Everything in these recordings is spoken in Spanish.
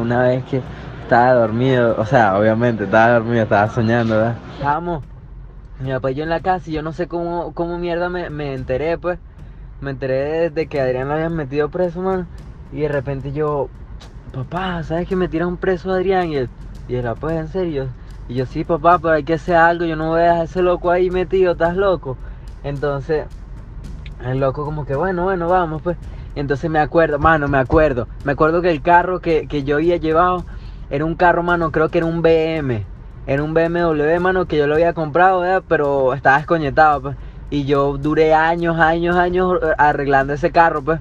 una vez que estaba dormido, o sea, obviamente estaba dormido, estaba soñando, ¿verdad? Estábamos, mi papá y yo en la casa y yo no sé cómo, cómo mierda me, me enteré, pues. Me enteré de que Adrián lo habían metido preso, mano. Y de repente yo, papá, ¿sabes que me tiran preso a Adrián? Y él, y él, "Ah, pues en serio. Y yo, sí, papá, pero hay que hacer algo, yo no voy a dejar ese loco ahí metido, estás loco. Entonces, el loco como que, bueno, bueno, vamos, pues. Entonces me acuerdo, mano, me acuerdo. Me acuerdo que el carro que, que yo había llevado era un carro, mano, creo que era un BM. Era un BMW, mano, que yo lo había comprado. Pero estaba desconectado, pues. Y yo duré años, años, años arreglando ese carro, pues.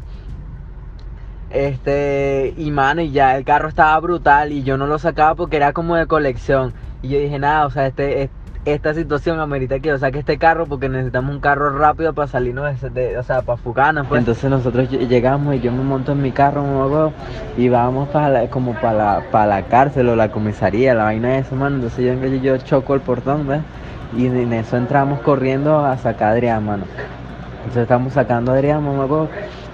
Este, y mano, y ya el carro estaba brutal y yo no lo sacaba porque era como de colección. Y yo dije, nada, o sea, este, es- esta situación amerita que yo saque este carro porque necesitamos un carro rápido para salirnos de, de- o sea, para fugarnos. Pues. Entonces nosotros lle- llegamos y yo me monto en mi carro, me hago, y vamos para la- como para la, para la cárcel o la comisaría, la vaina de eso, mano. Entonces yo, yo, choco el portón, ¿ves? Y en eso entramos corriendo a sacar a Adrián, mano. Entonces estamos sacando a Adrián, mamá,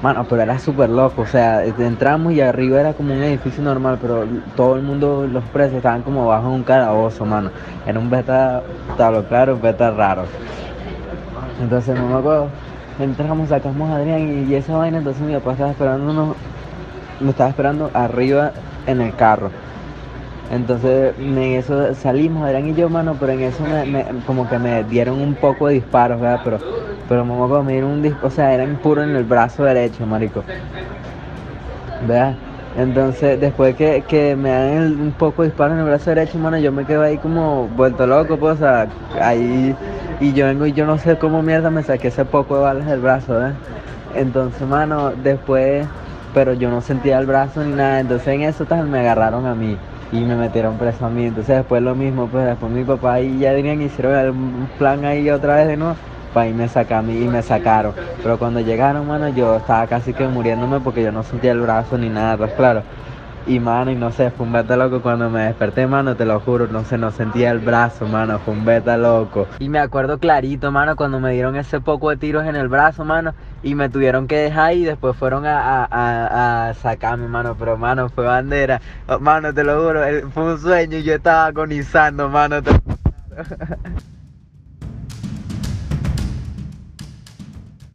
Mano, pero era súper loco, o sea, entramos y arriba era como un edificio normal, pero todo el mundo, los presos estaban como bajo un calabozo, mano. Era un beta, lo claro, beta raro. Entonces, no me acuerdo, entramos, sacamos a Adrián y, esa vaina, entonces mi papá estaba esperándonos, me estaba esperando arriba en el carro. Entonces, en eso salimos, Adrián y yo, mano, pero en eso me- como que me dieron un poco de disparos, ¿verdad? Pero, pero mamá, como me dieron un disparo, o sea, eran puro en el brazo derecho, marico. ¿Verdad? Entonces, después que, que me dan un poco de disparo en el brazo derecho, mano, yo me quedo ahí como vuelto loco, pues, o sea, ahí, y yo vengo y yo no sé cómo mierda me saqué ese poco de balas del brazo, ¿verdad? Entonces, mano, después, pero yo no sentía el brazo ni nada, entonces en eso tal me agarraron a mí y me metieron preso a mí, entonces después lo mismo, pues después mi papá y ya Adrián hicieron un plan ahí otra vez de nuevo para irme a sacar y me sacaron, pero cuando llegaron, mano, yo estaba casi que muriéndome porque yo no sentía el brazo ni nada, pues claro. Y mano, y no sé, fue un beta loco cuando me desperté, mano, te lo juro, no sé, no sentía el brazo, mano, fue un beta loco. Y me acuerdo clarito, mano, cuando me dieron ese poco de tiros en el brazo, mano, y me tuvieron que dejar y después fueron a, a, a, a sacarme, mano, pero mano, fue bandera. Oh, mano, te lo juro, eh, fue un sueño y yo estaba agonizando, mano. te-